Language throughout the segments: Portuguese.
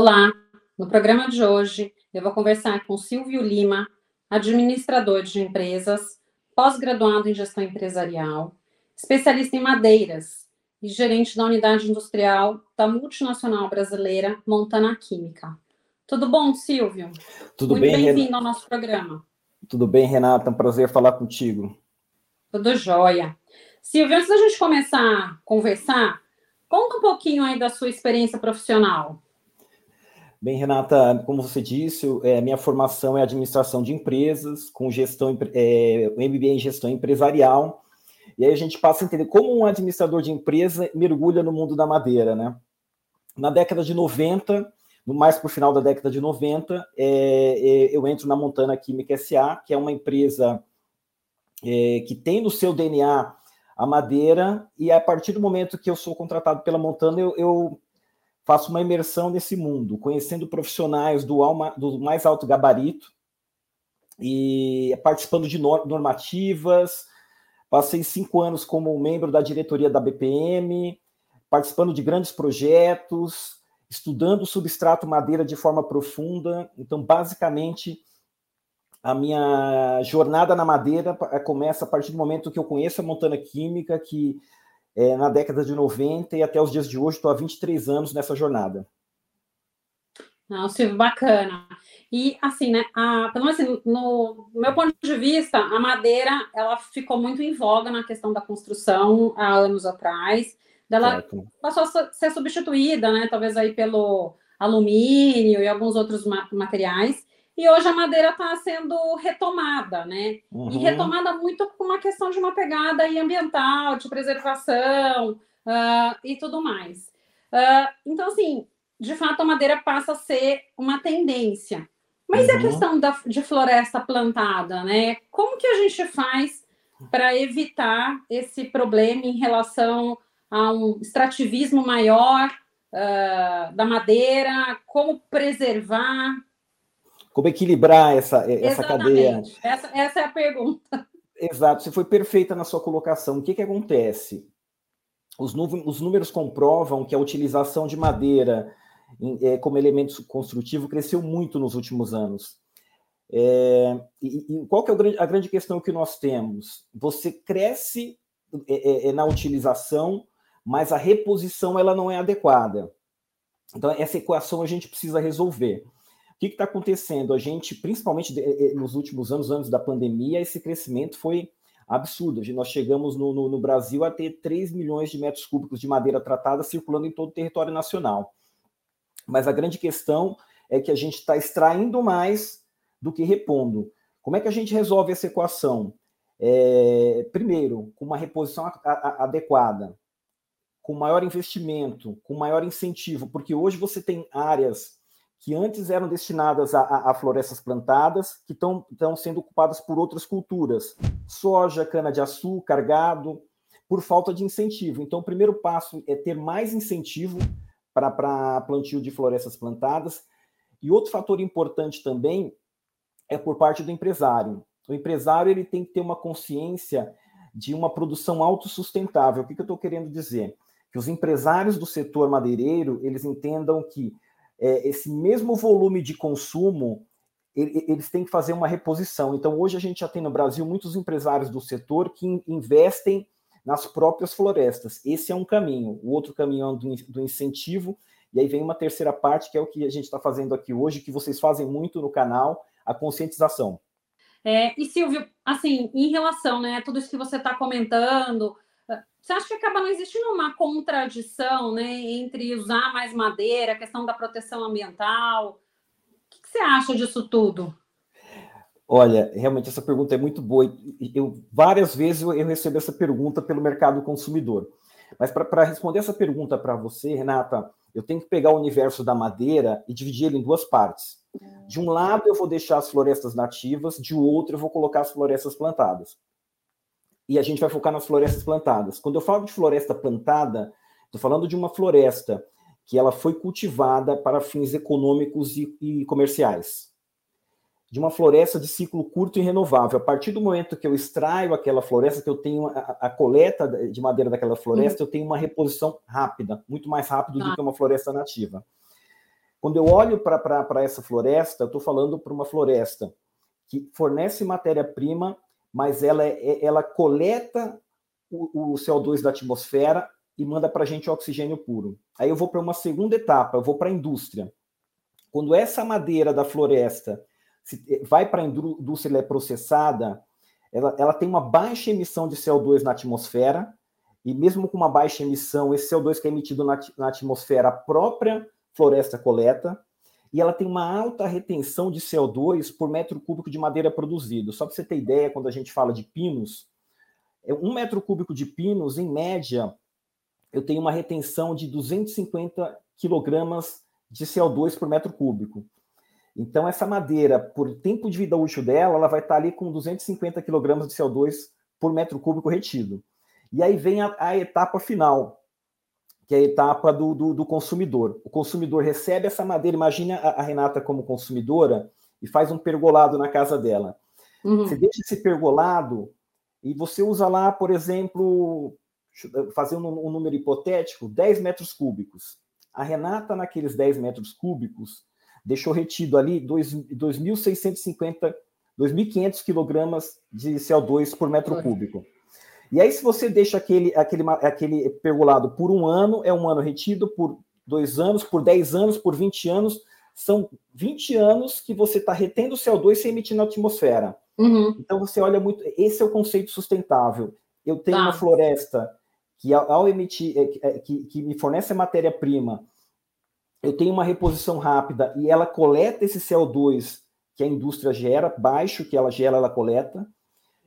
Olá, no programa de hoje eu vou conversar com Silvio Lima, administrador de empresas, pós-graduado em gestão empresarial, especialista em madeiras e gerente da unidade industrial da multinacional brasileira Montana Química. Tudo bom, Silvio? Tudo Muito bem, bem-vindo ao nosso programa. Tudo bem, Renata? É um prazer falar contigo. Tudo jóia. Silvio, antes da gente começar a conversar, conta um pouquinho aí da sua experiência profissional. Bem, Renata, como você disse, é, minha formação é administração de empresas, com gestão, é, MBA em gestão empresarial. E aí a gente passa a entender como um administrador de empresa mergulha no mundo da madeira, né? Na década de 90, mais para o final da década de 90, é, é, eu entro na Montana Química SA, que é uma empresa é, que tem no seu DNA a madeira, e a partir do momento que eu sou contratado pela Montana, eu, eu faço uma imersão nesse mundo, conhecendo profissionais do, alma, do mais alto gabarito e participando de normativas. Passei cinco anos como membro da diretoria da BPM, participando de grandes projetos, estudando o substrato madeira de forma profunda. Então, basicamente, a minha jornada na madeira começa a partir do momento que eu conheço a Montana Química, que é, na década de 90 e até os dias de hoje, estou há 23 anos nessa jornada. Não, Silvio, bacana. E assim, né, a, pelo menos assim, no meu ponto de vista, a madeira ela ficou muito em voga na questão da construção há anos atrás. Ela certo. passou a ser substituída, né, talvez aí pelo alumínio e alguns outros materiais. E hoje a madeira está sendo retomada, né? Uhum. E retomada muito com uma questão de uma pegada ambiental, de preservação uh, e tudo mais. Uh, então, assim, de fato, a madeira passa a ser uma tendência. Mas uhum. e a uhum. questão da, de floresta plantada, né? Como que a gente faz para evitar esse problema em relação a um extrativismo maior uh, da madeira? Como preservar? Como equilibrar essa, essa cadeia? Essa, essa é a pergunta. Exato, você foi perfeita na sua colocação. O que, que acontece? Os, os números comprovam que a utilização de madeira é, como elemento construtivo cresceu muito nos últimos anos. É, e, e, qual que é a grande questão que nós temos? Você cresce é, é, é, na utilização, mas a reposição ela não é adequada. Então, essa equação a gente precisa resolver. O que está acontecendo? A gente, principalmente nos últimos anos, anos da pandemia, esse crescimento foi absurdo. Nós chegamos no, no, no, Brasil a ter 3 milhões de metros cúbicos de madeira tratada circulando em todo o território nacional. Mas a grande questão é que a gente está extraindo mais do que repondo. Como é que a gente resolve essa equação? É, primeiro, com uma reposição a, a, adequada, com maior investimento, com maior incentivo, porque hoje você tem áreas que antes eram destinadas a, a florestas plantadas, que estão sendo ocupadas por outras culturas, soja, cana-de-açúcar, gado, por falta de incentivo. Então, o primeiro passo é ter mais incentivo para plantio de florestas plantadas. E outro fator importante também é por parte do empresário. O empresário ele tem que ter uma consciência de uma produção autossustentável. O que, que eu estou querendo dizer? Que os empresários do setor madeireiro eles entendam que é, esse mesmo volume de consumo, eles têm que fazer uma reposição. Então, hoje a gente já tem no Brasil muitos empresários do setor que investem nas próprias florestas. Esse é um caminho. O outro caminho é do incentivo. E aí vem uma terceira parte, que é o que a gente está fazendo aqui hoje, que vocês fazem muito no canal, a conscientização. É, e Silvio, assim, em relação né, a tudo isso que você está comentando, você acha que acaba não existindo uma contradição né, entre usar mais madeira, a questão da proteção ambiental? O que, você acha disso tudo? Olha, realmente essa pergunta é muito boa. Eu várias vezes eu, recebo essa pergunta pelo mercado consumidor. Mas para responder essa pergunta para você, Renata, eu tenho que pegar o universo da madeira e dividir ele em duas partes. De um lado eu vou deixar as florestas nativas, de outro eu vou colocar as florestas plantadas e a gente vai focar nas florestas plantadas. Quando eu falo de floresta plantada, estou falando de uma floresta que ela foi cultivada para fins econômicos e, e, comerciais. De uma floresta de ciclo curto e renovável. A partir do momento que eu extraio aquela floresta, que eu tenho a, a coleta de madeira daquela floresta, uhum. eu tenho uma reposição rápida, muito mais rápido do tá. que uma floresta nativa. Quando eu olho para essa floresta, eu estou falando para uma floresta que fornece matéria-prima, mas ela, é, é, ela coleta o, o CO2 da atmosfera e manda para a gente oxigênio puro. Aí eu vou para uma segunda etapa, eu vou para a indústria. Quando essa madeira da floresta eh, vai para a indústria e é processada, ela, ela tem uma baixa emissão de CO2 na atmosfera, e mesmo com uma baixa emissão, esse CO2 que é emitido na, na atmosfera, a própria floresta coleta, e ela tem uma alta retenção de CO2 por metro cúbico de madeira produzido. Só para você ter ideia, quando a gente fala de pinos, é um metro cúbico de pinos, em média, eu tenho uma retenção de 250 quilogramas de CO2 por metro cúbico. Então, essa madeira, por tempo de vida útil dela, ela vai estar ali com 250 kg de CO2 por metro cúbico retido. E aí vem a, a etapa final, que é a etapa do, do, do, consumidor. O consumidor recebe essa madeira, imagina a, a, Renata como consumidora e faz um pergolado na casa dela. Uhum. Você deixa esse pergolado e você usa lá, por exemplo, fazendo um, um número hipotético, 10 metros cúbicos. A Renata, naqueles 10 metros cúbicos, deixou retido ali 2.650, 2.500 quilogramas de CO2 por metro cúbico. E aí, se você deixa aquele, aquele, aquele pergolado por um ano, é um ano retido, por dois anos, por 10 anos, por 20 anos, são 20 anos que você está retendo CO2 sem emitir na atmosfera. Uhum. Então, você olha muito. Esse é o conceito sustentável. Eu tenho tá. uma floresta que, ao emitir, é, é, que, que me fornece matéria-prima eu tenho uma reposição rápida e ela coleta esse CO2 que a indústria gera, baixo que ela gera, ela coleta.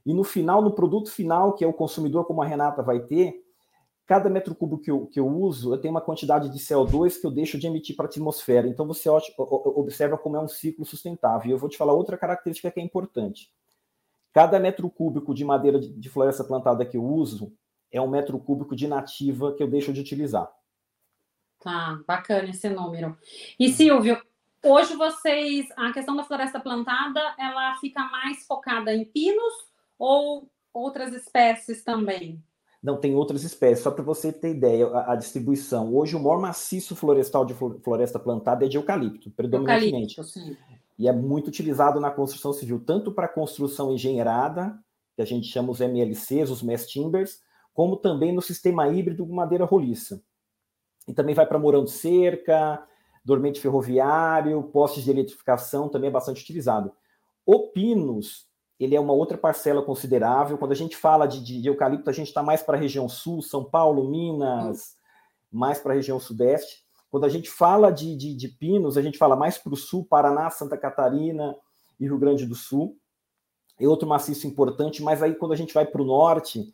E no final, no produto final, que é o consumidor, como a Renata vai ter, cada metro cúbico que eu, que eu uso, eu tenho uma quantidade de CO2 que eu deixo de emitir para a atmosfera. Então você observa como é um ciclo sustentável. E eu vou te falar outra característica que é importante. Cada metro cúbico de madeira de floresta plantada que eu uso é um metro cúbico de nativa que eu deixo de utilizar. Tá, bacana esse número. E Silvio, hoje vocês, a questão da floresta plantada, ela fica mais focada em pinos ou outras espécies também? Não, tem outras espécies. Só para você ter ideia, a, a, distribuição. Hoje, o maior maciço florestal de floresta plantada é de eucalipto, predominantemente. Eucalipto, sim. E é muito utilizado na construção civil, tanto para construção engenheirada, que a gente chama os MLCs, os mass timbers, como também no sistema híbrido madeira roliça e também vai para morão de cerca, dormente ferroviário, postes de eletrificação também é bastante utilizado. O Pinos, ele é uma outra parcela considerável. Quando a gente fala de, de, de eucalipto, a gente está mais para a região sul, São Paulo, Minas, mais para a região sudeste. Quando a gente fala de, de, de pinos, a gente fala mais para o sul, Paraná, Santa Catarina e Rio Grande do Sul. É outro maciço importante, mas aí quando a gente vai para o norte,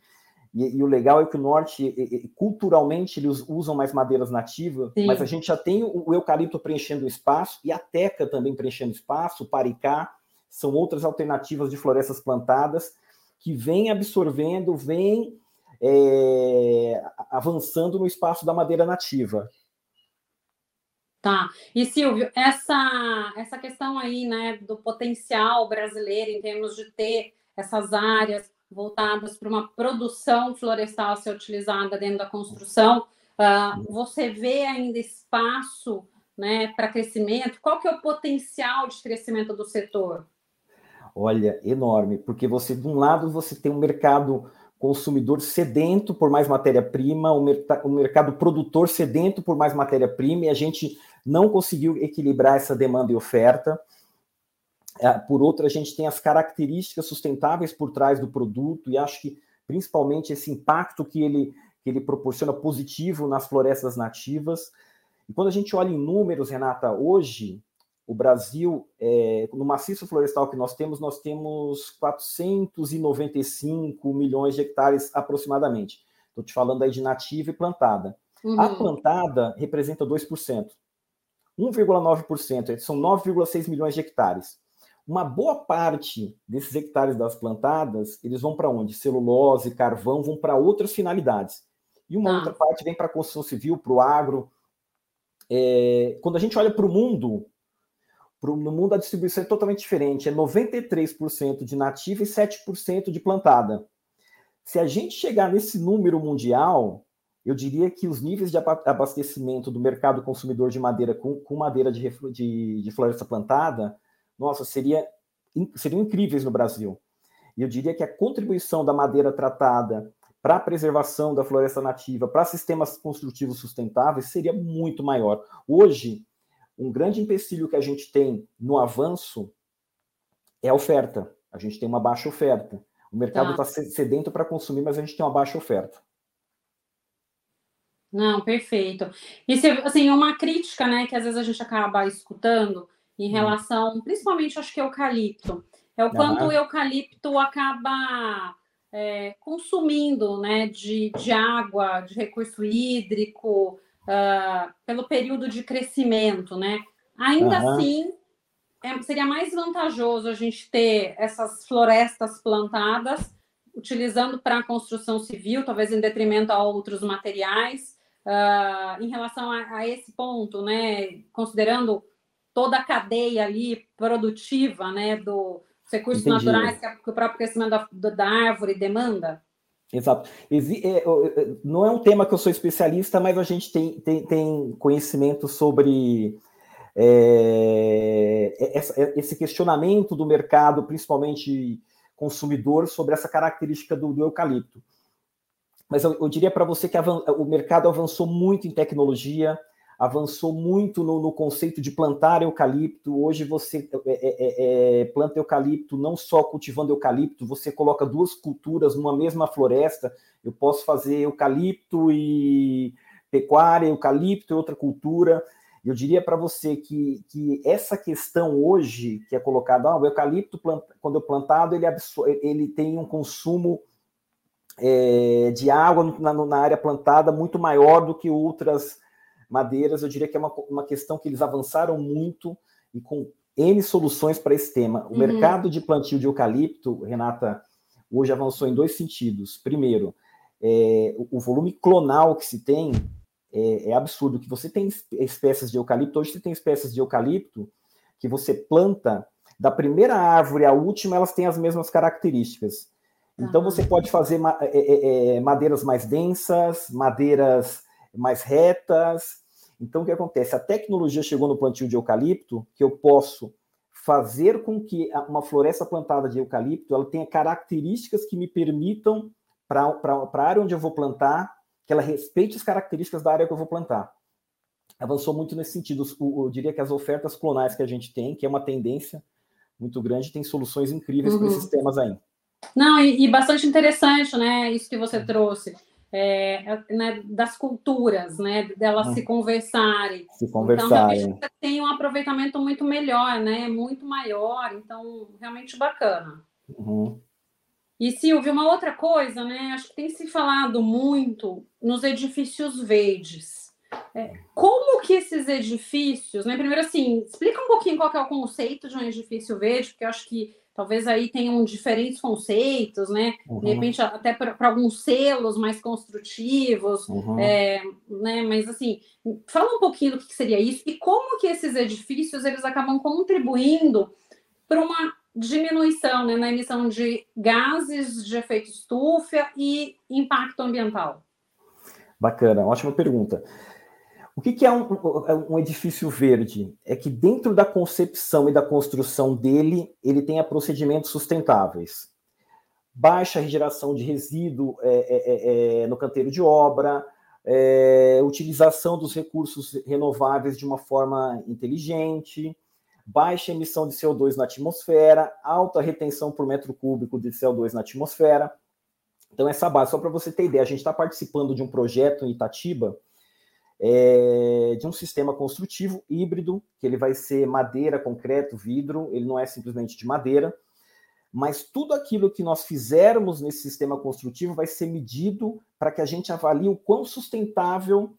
e, e, o legal é que o norte, culturalmente, eles usam mais madeiras nativas, Sim. mas a gente já tem o, o eucalipto preenchendo o espaço e a teca também preenchendo espaço, o paricá, são outras alternativas de florestas plantadas que vêm absorvendo, vêm é, avançando no espaço da madeira nativa. Tá. E Silvio, essa essa questão aí, né, do potencial brasileiro em termos de ter essas áreas voltadas para uma produção florestal ser utilizada dentro da construção, uh, você vê ainda espaço né, para crescimento? Qual que é o potencial de crescimento do setor? Olha, enorme, porque você, de um lado, você tem um mercado consumidor sedento por mais matéria-prima, o, mer o mercado produtor sedento por mais matéria-prima, e a gente não conseguiu equilibrar essa demanda e oferta. É, por outra, a gente tem as características sustentáveis por trás do produto e acho que principalmente esse impacto que ele, que ele proporciona positivo nas florestas nativas. E quando a gente olha em números, Renata, hoje o Brasil, é, no maciço florestal que nós temos, nós temos 495 milhões de hectares aproximadamente. Estou te falando aí de nativa e plantada. Uhum. A plantada representa 2%. 1,9%, são 9,6 milhões de hectares. Uma boa parte desses hectares das plantadas, eles vão para onde? Celulose, carvão, vão para outras finalidades. E uma ah. outra parte vem para a construção civil, para o agro. É, quando a gente olha para o mundo, pro, no mundo a distribuição é totalmente diferente. É 93% de nativa e 7% de plantada. Se a gente chegar nesse número mundial, eu diria que os níveis de abastecimento do mercado consumidor de madeira com, com madeira de, de, de, floresta plantada, nossa, seria, seriam incríveis no Brasil. E eu diria que a contribuição da madeira tratada para a preservação da floresta nativa, para sistemas construtivos sustentáveis, seria muito maior. Hoje, um grande empecilho que a gente tem no avanço é a oferta. A gente tem uma baixa oferta. O mercado está tá sedento para consumir, mas a gente tem uma baixa oferta. Não, perfeito. E assim, uma crítica, né, que às vezes a gente acaba escutando em hum. relação, principalmente acho que eucalipto, é o quanto o eucalipto acaba é, consumindo, né, de, de água, de recurso hídrico, uh, pelo período de crescimento, né? Ainda uhum. assim, é, seria mais vantajoso a gente ter essas florestas plantadas, utilizando para a construção civil, talvez em detrimento a outros materiais, uh, em relação a, a, esse ponto, né? Considerando toda a cadeia ali produtiva, né? Do, dos recursos Entendi. naturais que, o próprio crescimento da, da árvore demanda? Exato. É, não é um tema que eu sou especialista, mas a gente tem, tem, tem conhecimento sobre é, é, esse questionamento do mercado, principalmente consumidor, sobre essa característica do, do eucalipto. Mas eu, eu diria para você que o mercado avançou muito em tecnologia, avançou muito no, no, conceito de plantar eucalipto. Hoje você é, é, é, é, planta eucalipto não só cultivando eucalipto, você coloca duas culturas numa mesma floresta. Eu posso fazer eucalipto e pecuária, eucalipto e outra cultura. Eu diria para você que, que essa questão hoje que é colocada, ah, o eucalipto, quando é plantado, ele, ele tem um consumo é, de água na, na área plantada muito maior do que outras madeiras, eu diria que é uma, uma questão que eles avançaram muito e com N soluções para esse tema. O uhum. mercado de plantio de eucalipto, Renata, hoje avançou em dois sentidos. Primeiro, é, o, volume clonal que se tem é, é, absurdo. Que você tem espécies de eucalipto, hoje você tem espécies de eucalipto que você planta, da primeira árvore à última, elas têm as mesmas características. Então, você pode fazer é, é, é, madeiras mais densas, madeiras mais retas. Então, o que acontece? A tecnologia chegou no plantio de eucalipto, que eu posso fazer com que uma floresta plantada de eucalipto ela tenha características que me permitam, para a área onde eu vou plantar, que ela respeite as características da área que eu vou plantar. Avançou muito nesse sentido. Eu diria que as ofertas clonais que a gente tem, que é uma tendência muito grande, tem soluções incríveis uhum. para esses temas aí. Não, e, e, bastante interessante, né? Isso que você trouxe é, é, né, das culturas, né, delas se conversarem. Se conversarem. Então, realmente tem um aproveitamento muito melhor, né, muito maior, então, realmente bacana. Uhum. E, Silvio, uma outra coisa, né, acho que tem se falado muito nos edifícios verdes. É, como que esses edifícios, né, primeiro assim, explica um pouquinho qual é o conceito de um edifício verde, porque eu acho que talvez aí tenham diferentes conceitos, né? Uhum. De repente, até para alguns selos mais construtivos, uhum. é, né? Mas assim, fala um pouquinho do que seria isso e como que esses edifícios eles acabam contribuindo para uma diminuição né, na emissão de gases de efeito estufa e impacto ambiental. Bacana, ótima pergunta. O que, é um, é um, edifício verde? É que dentro da concepção e da construção dele, ele tenha procedimentos sustentáveis. Baixa regeneração de resíduo é, é, é, é no canteiro de obra, é, utilização dos recursos renováveis de uma forma inteligente, baixa emissão de CO2 na atmosfera, alta retenção por metro cúbico de CO2 na atmosfera. Então, essa base, só para você ter ideia, a gente está participando de um projeto em Itatiba, é, de um sistema construtivo híbrido, que ele vai ser madeira, concreto, vidro, ele não é simplesmente de madeira, mas tudo aquilo que nós fizermos nesse sistema construtivo vai ser medido para que a gente avalie o quão sustentável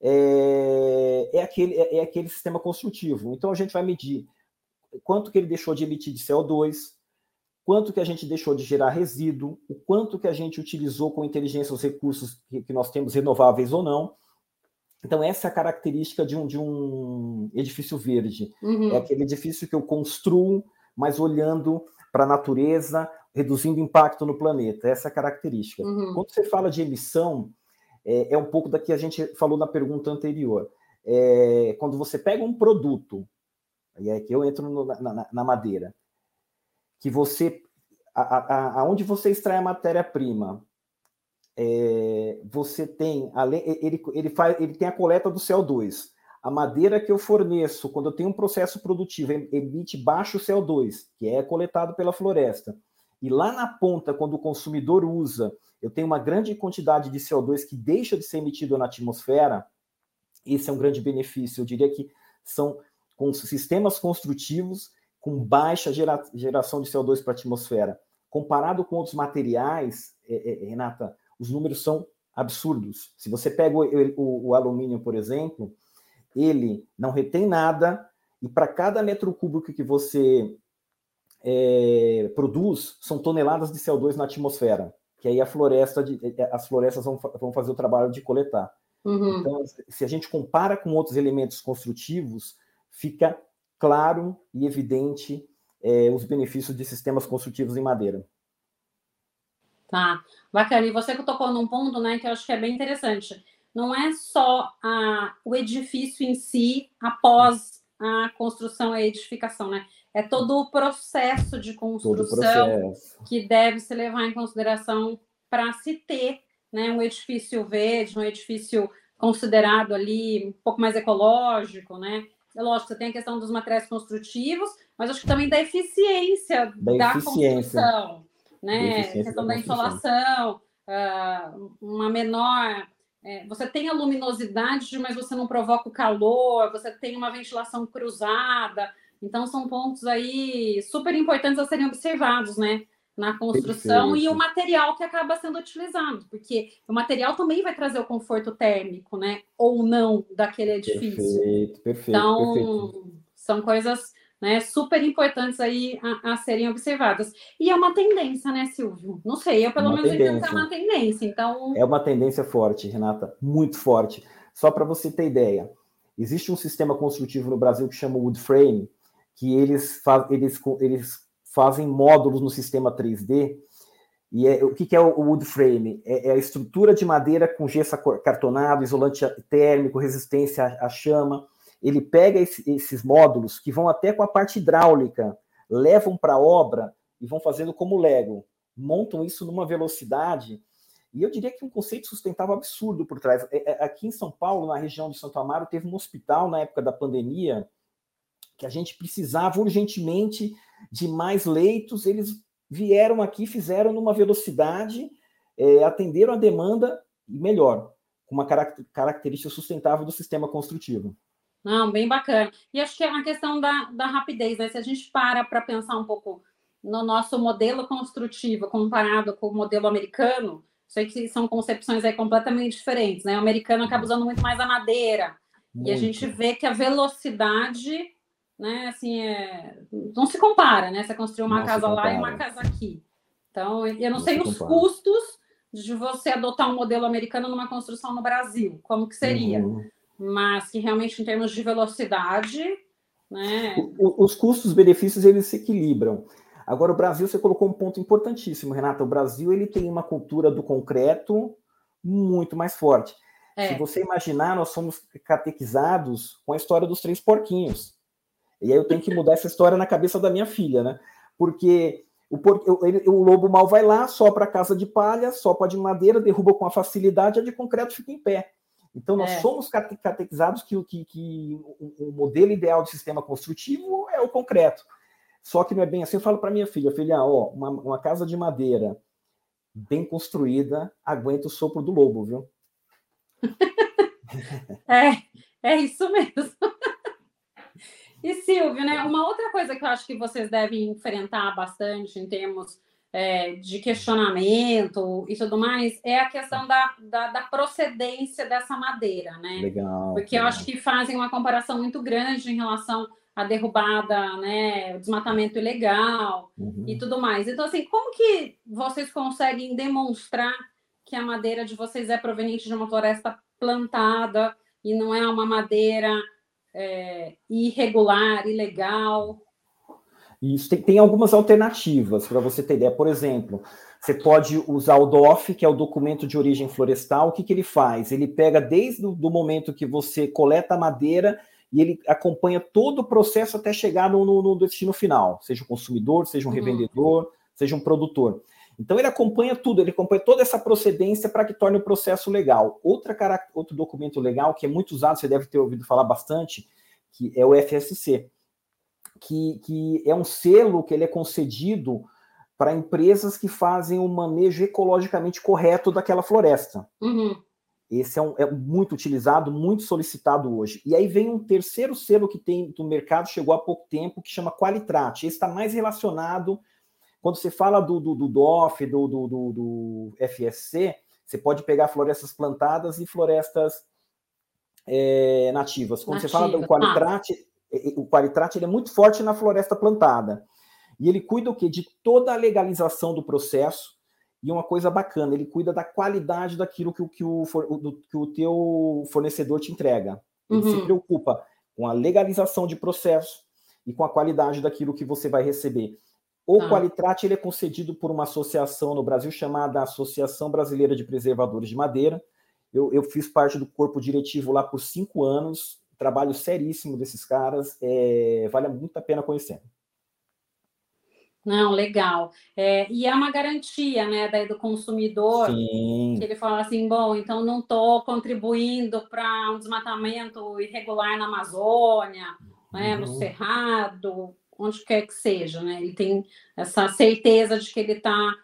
é, é, aquele, é, é aquele sistema construtivo. Então a gente vai medir quanto que ele deixou de emitir de CO2, quanto que a gente deixou de gerar resíduo, o quanto que a gente utilizou com inteligência os recursos que, que nós temos renováveis ou não, então, essa é a característica de um, de um edifício verde. Uhum. É aquele edifício que eu construo, mas olhando para a natureza, reduzindo impacto no planeta. Essa é a característica. Uhum. Quando você fala de emissão, é, é um pouco da que a gente falou na pergunta anterior. É, quando você pega um produto, e é que eu entro no, na, na, madeira, que você, aonde você extrai a matéria-prima, é, você tem, ele, ele, faz, ele tem a coleta do CO2. A madeira que eu forneço, quando eu tenho um processo produtivo, emite baixo CO2, que é coletado pela floresta. E lá na ponta, quando o consumidor usa, eu tenho uma grande quantidade de CO2 que deixa de ser emitido na atmosfera. Esse é um grande benefício. Eu diria que são com sistemas construtivos com baixa gera, geração de CO2 para a atmosfera. Comparado com outros materiais, é, é, Renata, os números são absurdos. Se você pega o, o, o alumínio, por exemplo, ele não retém nada, e para cada metro cúbico que você é, produz, são toneladas de CO2 na atmosfera, que aí a floresta de, é, as florestas vão, vão fazer o trabalho de coletar. Uhum. Então, se a gente compara com outros elementos construtivos, fica claro e evidente é, os benefícios de sistemas construtivos em madeira. Tá, bacana. E você que tocou num ponto, né, que eu acho que é bem interessante. Não é só a, o edifício em si após a construção e a edificação, né? É todo o processo de construção processo. que deve se levar em consideração para se ter né, um edifício verde, um edifício considerado ali um pouco mais ecológico, né? É lógico, você tem a questão dos materiais construtivos, mas acho que também da eficiência da, da eficiência. construção né? Questão da insolação, uh, uma menor. É, você tem a luminosidade, mas você não provoca o calor, você tem uma ventilação cruzada. Então, são pontos aí super importantes a serem observados, né? Na construção perfeito. e o material que acaba sendo utilizado, porque o material também vai trazer o conforto térmico, né? Ou não daquele edifício. Perfeito, perfeito. Então, perfeito. são coisas né, super importantes aí a, a, serem observadas. E é uma tendência, né, Silvio? Não sei, eu pelo uma menos entendo que é uma tendência, então... É uma tendência forte, Renata, muito forte. Só para você ter ideia, existe um sistema construtivo no Brasil que chama Wood Frame, que eles, faz, eles, eles fazem módulos no sistema 3D, e é, o que, que é o wood frame? É, é, a estrutura de madeira com gesso cartonado, isolante térmico, resistência à, à chama ele pega esse, esses módulos que vão até com a parte hidráulica, levam para a obra e vão fazendo como Lego, montam isso numa velocidade. E eu diria que um conceito sustentável absurdo por trás. É, é, aqui em São Paulo, na região de Santo Amaro, teve um hospital na época da pandemia que a gente precisava urgentemente de mais leitos. Eles vieram aqui, fizeram numa velocidade, é, atenderam a demanda e melhor, com uma característica sustentável do sistema construtivo. Não, bem bacana. E acho que é uma questão da, da rapidez, né? Se a gente para para pensar um pouco no nosso modelo construtivo comparado com o modelo americano, sei que são concepções aí completamente diferentes, né? O americano acaba usando muito mais a madeira. Muito. E a gente vê que a velocidade, né, assim, é... não se compara, né? Você construir uma não casa lá e uma casa aqui. Então, eu não, não sei os custos de você adotar um modelo americano numa construção no Brasil, como que seria? Uhum mas que realmente em termos de velocidade, né? Os custos-benefícios eles se equilibram. Agora o Brasil você colocou um ponto importantíssimo, Renata. O Brasil ele tem uma cultura do concreto muito mais forte. É. Se você imaginar, nós somos catequizados com a história dos três porquinhos. E aí eu tenho que mudar essa história na cabeça da minha filha, né? Porque o, por... o lobo mal vai lá, sopra a casa de palha, sopra de madeira, derruba com a facilidade, a de concreto fica em pé. Então, nós é. somos catequizados que, que, que o, o, modelo ideal de sistema construtivo é o concreto. Só que não é bem assim. Eu falo para minha filha, filha, ó, uma, uma, casa de madeira bem construída aguenta o sopro do lobo, viu? é, é isso mesmo. E Silvio, né? Uma outra coisa que eu acho que vocês devem enfrentar bastante em termos é, de questionamento e tudo mais, é a questão da, da, da procedência dessa madeira, né? Legal. Porque legal. eu acho que fazem uma comparação muito grande em relação à derrubada, né? O desmatamento ilegal uhum. e tudo mais. Então, assim, como que vocês conseguem demonstrar que a madeira de vocês é proveniente de uma floresta plantada e não é uma madeira é, irregular, ilegal? Isso tem, tem algumas alternativas para você ter ideia. Por exemplo, Você pode usar o DOF, que é o documento de origem florestal. O que, que ele faz? Ele pega desde o momento que você coleta a madeira e ele acompanha todo o processo até chegar no, no, no destino final, seja o consumidor, seja um uhum. revendedor, seja um produtor. Então ele acompanha tudo, ele acompanha toda essa procedência para que torne o processo legal. Outra, outro documento legal que é muito usado, você deve ter ouvido falar bastante, que é o FSC, que, que é um selo que ele é concedido para empresas que fazem o um manejo ecologicamente correto daquela floresta. Uhum. Esse é, um, é, muito utilizado, muito solicitado hoje. E aí vem um terceiro selo que tem no mercado, chegou há pouco tempo, que chama Qualitrat. Esse está mais relacionado, quando você fala do, do, do DOF, do, do, do, do FSC, você pode pegar florestas plantadas e florestas é, nativas. Quando Nativa. você fala do Qualitrat, ah. O Qualitrat ele é muito forte na floresta plantada. E ele cuida o quê? De toda a legalização do processo, e uma coisa bacana, ele cuida da qualidade daquilo que, que, o, que o teu fornecedor te entrega. Ele uhum. se preocupa com a legalização de processo e com a qualidade daquilo que você vai receber. O ah. Qualitrat ele é concedido por uma associação no Brasil chamada Associação Brasileira de Preservadores de Madeira. Eu, eu fiz parte do corpo diretivo lá por cinco anos, trabalho seríssimo desses caras, é, vale muito a pena conhecer. Não, legal. É, e é uma garantia, né, daí do consumidor, Sim. que ele fala assim, bom, então não estou contribuindo para um desmatamento irregular na Amazônia, né, uhum. no Cerrado, onde quer que seja, né? Ele tem essa certeza de que ele está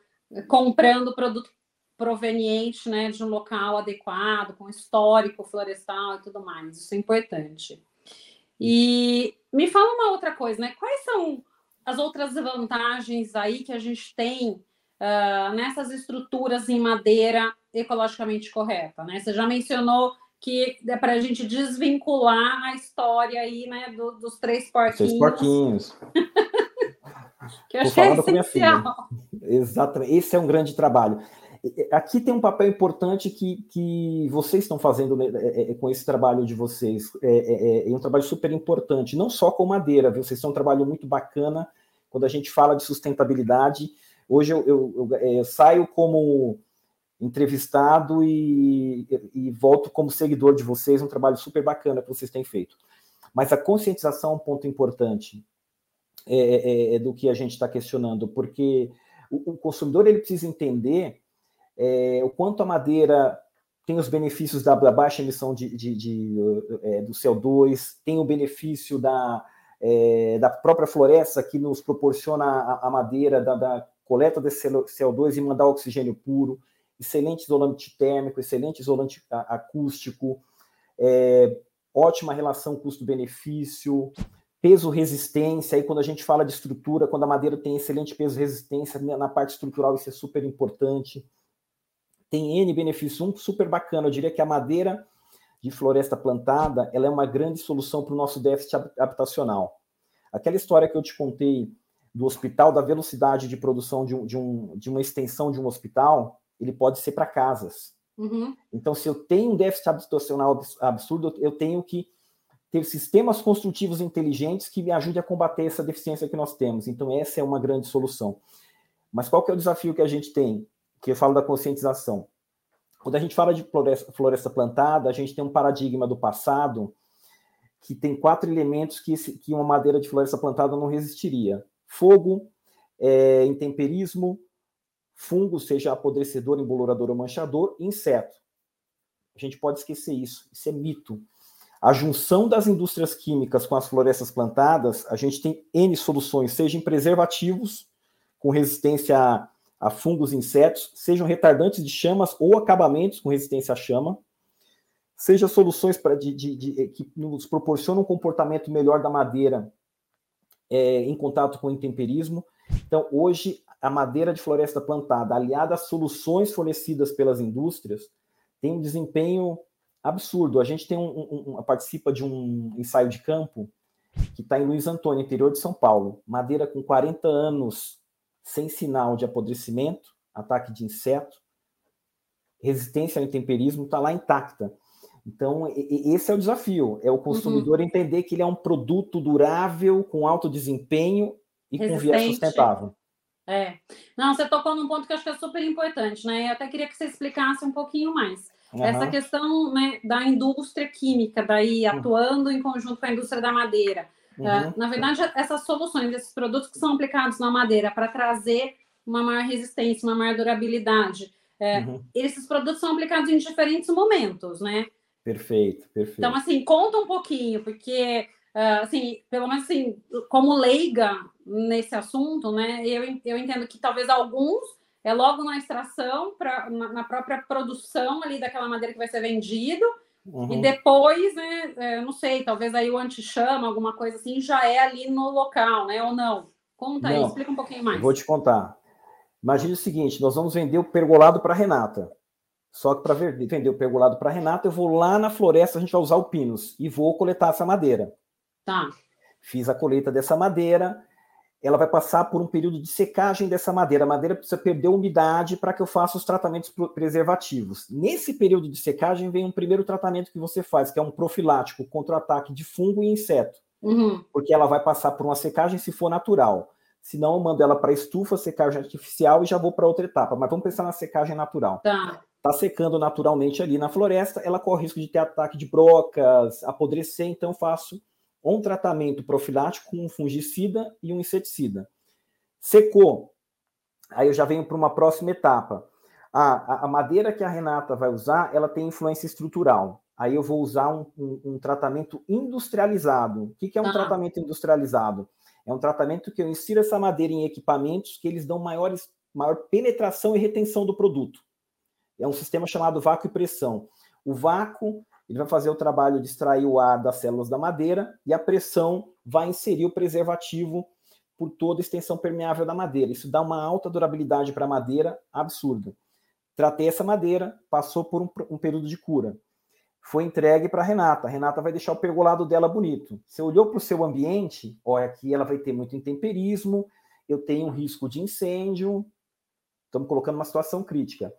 comprando produto proveniente, né, de um local adequado, com histórico florestal e tudo mais. Isso é importante. E me fala uma outra coisa, né? Quais são as outras vantagens aí que a gente tem uh, nessas estruturas em madeira ecologicamente correta, né? Você já mencionou que é para a gente desvincular a história aí, né, do, dos três porquinhos. Três porquinhos. que eu que é essencial. Exatamente. Esse é um grande trabalho. Aqui tem um papel importante que, que vocês estão fazendo né, é, é, com esse trabalho de vocês. É, é, é, um trabalho super importante, não só com madeira, viu? Vocês são um trabalho muito bacana quando a gente fala de sustentabilidade. Hoje eu, eu, eu, eu saio como entrevistado e, e, volto como seguidor de vocês, um trabalho super bacana que vocês têm feito. Mas a conscientização é um ponto importante é, é, do que a gente está questionando, porque o, o, consumidor ele precisa entender é, o quanto a madeira tem os benefícios da, da baixa emissão de, de, de é, do CO2, tem o benefício da, é, da própria floresta que nos proporciona a, a madeira da, da, coleta desse CO2 e mandar oxigênio puro, excelente isolante térmico, excelente isolante acústico, é, ótima relação custo-benefício, peso-resistência, aí quando a gente fala de estrutura, quando a madeira tem excelente peso-resistência, né, na parte estrutural isso é super importante tem N benefícios. Um super bacana, eu diria que a madeira de floresta plantada ela é uma grande solução para o nosso déficit habitacional. Aquela história que eu te contei do hospital, da velocidade de produção de, um, de, um, de uma extensão de um hospital, ele pode ser para casas. Uhum. Então, se eu tenho um déficit habitacional absurdo, eu tenho que ter sistemas construtivos inteligentes que me ajudem a combater essa deficiência que nós temos. Então, essa é uma grande solução. Mas qual que é o desafio que a gente tem? Que eu falo da conscientização. Quando a gente fala de floresta, floresta plantada, a gente tem um paradigma do passado que tem quatro elementos que, que uma madeira de floresta plantada não resistiria: fogo, é, intemperismo, fungo, seja apodrecedor, embolorador ou manchador, e inseto. A gente pode esquecer isso, isso é mito. A junção das indústrias químicas com as florestas plantadas, a gente tem N soluções, seja em preservativos, com resistência a a fungos e insetos, sejam retardantes de chamas ou acabamentos com resistência à chama, seja soluções de, de, de, que nos proporcionam um comportamento melhor da madeira é, em contato com o intemperismo. Então, hoje, a madeira de floresta plantada, aliada às soluções fornecidas pelas indústrias, tem um desempenho absurdo. A gente tem um, um, participa de um ensaio de campo que está em Luiz Antônio, interior de São Paulo. Madeira com 40 anos sem sinal de apodrecimento, ataque de inseto, resistência ao intemperismo está lá intacta. Então, esse é o desafio: é o consumidor uhum. entender que ele é um produto durável, com alto desempenho e com viés sustentável. É. Não, você tocou num ponto que eu acho que é super importante, né? Eu até queria que você explicasse um pouquinho mais. Uhum. Essa questão né, da indústria química, daí uhum. atuando em conjunto com a indústria da madeira. Uhum. Uh, na verdade, essas soluções, esses produtos que são aplicados na madeira para trazer uma maior resistência, uma maior durabilidade, é, uhum. esses produtos são aplicados em diferentes momentos, né? Perfeito, perfeito. Então, assim, conta um pouquinho, porque Uh, assim, pelo menos assim, como leiga nesse assunto, né, eu, eu entendo que talvez alguns é logo na extração, pra, na, na própria produção ali daquela madeira que vai ser vendido, uhum. e depois, né, é, não sei, talvez aí o anti-chama, alguma coisa assim, já é ali no local, né, ou não? Conta não, aí, explica um pouquinho mais. vou te contar. Imagine o seguinte, nós vamos vender o pergolado para Renata. Só que para vender o pergolado para Renata, eu vou lá na floresta, a gente vai usar o pinos, e vou coletar essa madeira. Tá. Fiz a colheita dessa madeira, ela vai passar por um período de secagem dessa madeira. A madeira precisa perder umidade para que eu faça os tratamentos preservativos. Nesse período de secagem vem um primeiro tratamento que você faz, que é um profilático contra o ataque de fungo e inseto. Uhum. Porque ela vai passar por uma secagem se for natural. Se não, eu mando ela para estufa, secagem artificial e já vou para outra etapa. Mas vamos pensar na secagem natural. Tá. Está secando naturalmente ali na floresta, ela corre risco de ter ataque de brocas, apodrecer, então faço um tratamento profilático com um fungicida e um inseticida. Secou, aí eu já venho para uma próxima etapa. a, a, madeira que a Renata vai usar, ela tem influência estrutural. Aí eu vou usar um, um, um tratamento industrializado. O que, que é um ah. tratamento industrializado? É um tratamento que eu insiro essa madeira em equipamentos que eles dão maiores, maior penetração e retenção do produto. É um sistema chamado vácuo e pressão. O vácuo ele vai fazer o trabalho de extrair o ar das células da madeira e a pressão vai inserir o preservativo por toda a extensão permeável da madeira. Isso dá uma alta durabilidade para a madeira absurda. Tratei essa madeira, passou por um, um período de cura. Foi entregue para a Renata. A Renata vai deixar o pergolado dela bonito. Você olhou para o seu ambiente, olha, aqui ela vai ter muito intemperismo, eu tenho risco de incêndio, estamos colocando uma situação crítica.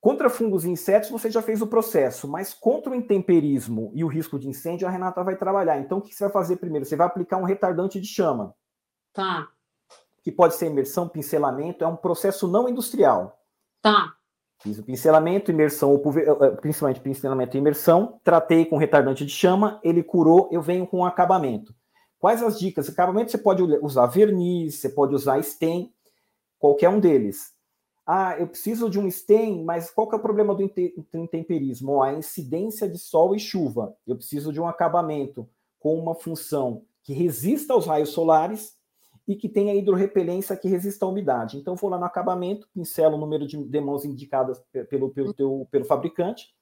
Contra fungos e insetos, você já fez o processo, mas contra o intemperismo e o risco de incêndio, a Renata vai trabalhar. Então, o que você vai fazer primeiro? Você vai aplicar um retardante de chama. Tá. Que pode ser imersão, pincelamento, é um processo não industrial. Tá. Fiz o pincelamento, imersão, eh, principalmente pincelamento e imersão, tratei com retardante de chama, ele curou, eu venho com acabamento. Quais as dicas? Acabamento você pode usar verniz, você pode usar stem, qualquer um deles. Ah, eu preciso de um stem, mas qual que é o problema do intemperismo? a incidência de sol e chuva. Eu preciso de um acabamento com uma função que resista aos raios solares e que tenha hidrorrepelência que resista à umidade. Então, vou lá no acabamento, pincelo o número de demãos indicadas pelo, pelo, teu, pelo fabricante,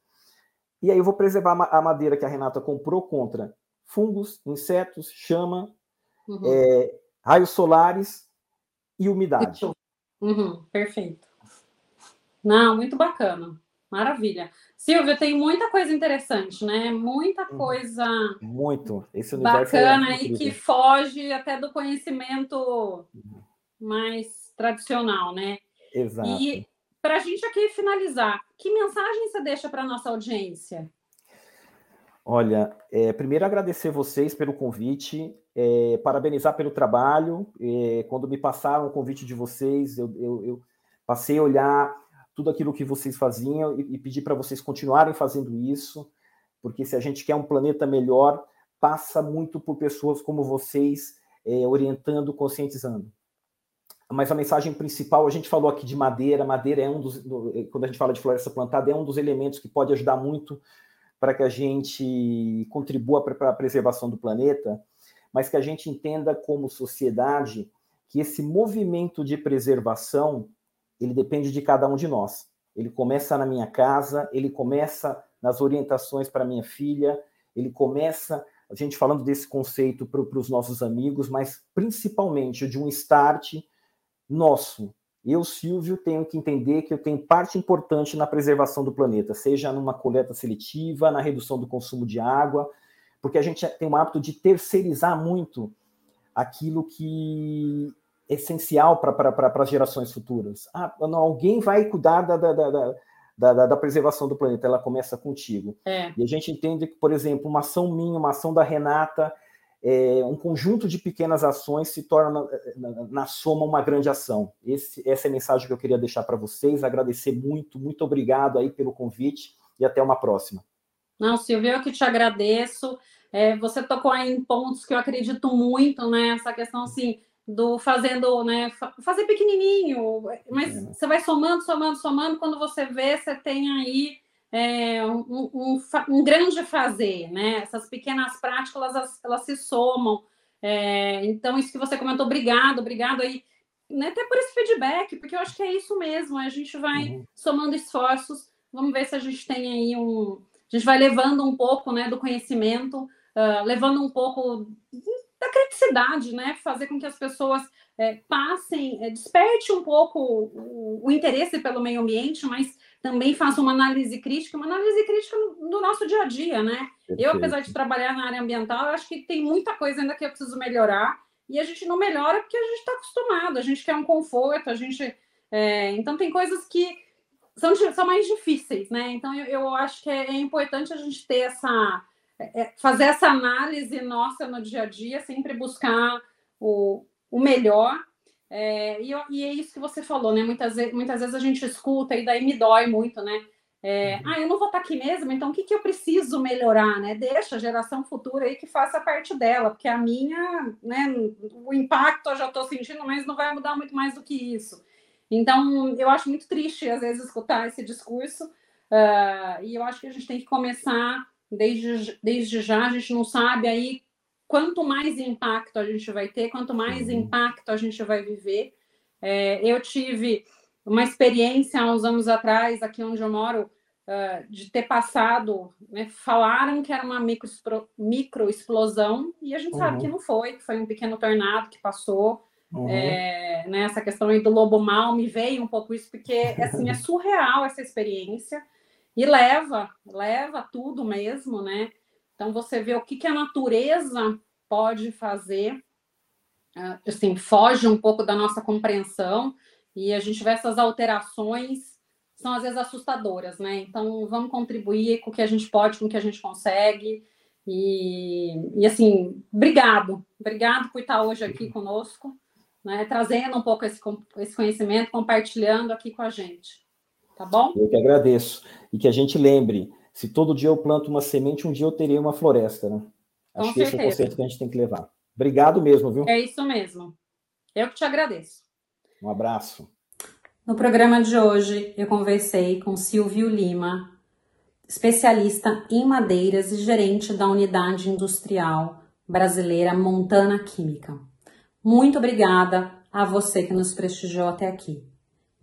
e aí eu vou preservar a madeira que a Renata comprou contra fungos, insetos, chama, uhum. é, raios solares e umidade. Uhum, perfeito. Não, muito bacana. Maravilha. Silvia, tem muita coisa interessante, né? Muita uhum. coisa muito Esse bacana é aí que foge até do conhecimento mais tradicional, né? Exato. E para a gente aqui finalizar, que mensagem você deixa para a nossa audiência? Olha, é, primeiro agradecer vocês pelo convite, é, parabenizar pelo trabalho. É, quando me passaram o convite de vocês, eu, eu, eu passei a olhar tudo aquilo que vocês faziam e, e pedir para vocês continuarem fazendo isso, porque se a gente quer um planeta melhor, passa muito por pessoas como vocês é, orientando, conscientizando. Mas a mensagem principal, a gente falou aqui de madeira, madeira é um dos, quando a gente fala de floresta plantada, é um dos elementos que pode ajudar muito para que a gente contribua para a preservação do planeta, mas que a gente entenda como sociedade que esse movimento de preservação ele depende de cada um de nós. Ele começa na minha casa, ele começa nas orientações para minha filha, ele começa, a gente falando desse conceito para os nossos amigos, mas principalmente de um start nosso. Eu, Silvio, tenho que entender que eu tenho parte importante na preservação do planeta, seja numa coleta seletiva, na redução do consumo de água, porque a gente tem o hábito de terceirizar muito aquilo que essencial para as gerações futuras. Ah, não, alguém vai cuidar da, da, da, da, da preservação do planeta, ela começa contigo. É. E a gente entende que, por exemplo, uma ação minha, uma ação da Renata, é, um conjunto de pequenas ações se torna na, na, na soma uma grande ação. Esse, essa é a mensagem que eu queria deixar para vocês. Agradecer muito, muito obrigado aí pelo convite e até uma próxima. Não, Silvio, eu que te agradeço. É, você tocou aí em pontos que eu acredito muito, né? Essa questão assim do fazendo, né? Fazer pequenininho, mas é. você vai somando, somando, somando. Quando você vê, você tem aí é, um, um, um, grande fazer, né? Essas pequenas práticas elas, elas se somam. É, então, isso que você comentou, obrigado, obrigado aí, né, até por esse feedback, porque eu acho que é isso mesmo, a gente vai uhum. somando esforços, vamos ver se a gente tem aí um. A gente vai levando um pouco né, do conhecimento, uh, levando um pouco da criticidade, né? Fazer com que as pessoas é, passem, é, desperte um pouco o, o interesse pelo meio ambiente, mas também faço uma análise crítica, uma análise crítica do nosso dia a dia, né? Perfeito. Eu, apesar de trabalhar na área ambiental, acho que tem muita coisa ainda que eu preciso melhorar, e a gente não melhora porque a gente está acostumado, a gente quer um conforto, a gente. É, então, tem coisas que são, são mais difíceis, né? Então, eu, eu acho que é, é importante a gente ter essa. É, é, fazer essa análise nossa no dia a dia, sempre buscar o, o melhor é, e, e, é isso que você falou, né? Muitas, vezes, muitas vezes a gente escuta e daí me dói muito, né? É, uhum. ah, eu não vou estar aqui mesmo, então o que, que eu preciso melhorar, né? Deixa a geração futura aí que faça parte dela, porque a minha, né? O impacto eu já estou sentindo, mas não vai mudar muito mais do que isso. Então, eu acho muito triste, às vezes, escutar esse discurso, uh, e eu acho que a gente tem que começar desde, desde já, a gente não sabe aí quanto mais impacto a gente vai ter, quanto mais uhum. impacto a gente vai viver. É, eu tive uma experiência há uns anos atrás, aqui onde eu moro, uh, de ter passado, né, falaram que era uma micro, micro explosão, e a gente uhum. sabe que não foi, que foi um pequeno tornado que passou. Uhum. É, né, essa questão aí do lobo mal me veio um pouco isso, porque assim, é surreal essa experiência, e leva, leva tudo mesmo, né? Então, você vê o que, que a natureza pode fazer, ah, assim, foge um pouco da nossa compreensão, e a gente vê essas alterações, são às vezes assustadoras, né? Então, vamos contribuir com o que a gente pode, com o que a gente consegue, e, e assim, obrigado, obrigado por estar hoje aqui conosco, né? Trazendo um pouco esse, esse conhecimento, compartilhando aqui com a gente. Tá bom? Eu que agradeço. E que a gente lembre, se todo dia eu planto uma semente, um dia eu terei uma floresta, né? Acho Com que certeza. esse é o conceito que a gente tem que levar. Obrigado mesmo, viu? É isso mesmo. Eu que te agradeço. Um abraço. No programa de hoje, eu conversei com Silvio Lima, especialista em madeiras e gerente da unidade industrial brasileira Montana Química. Muito obrigada a você que nos prestigiou até aqui.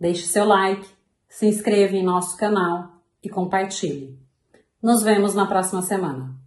Deixe seu like, se inscreva em nosso canal e compartilhe. Nos vemos na próxima semana.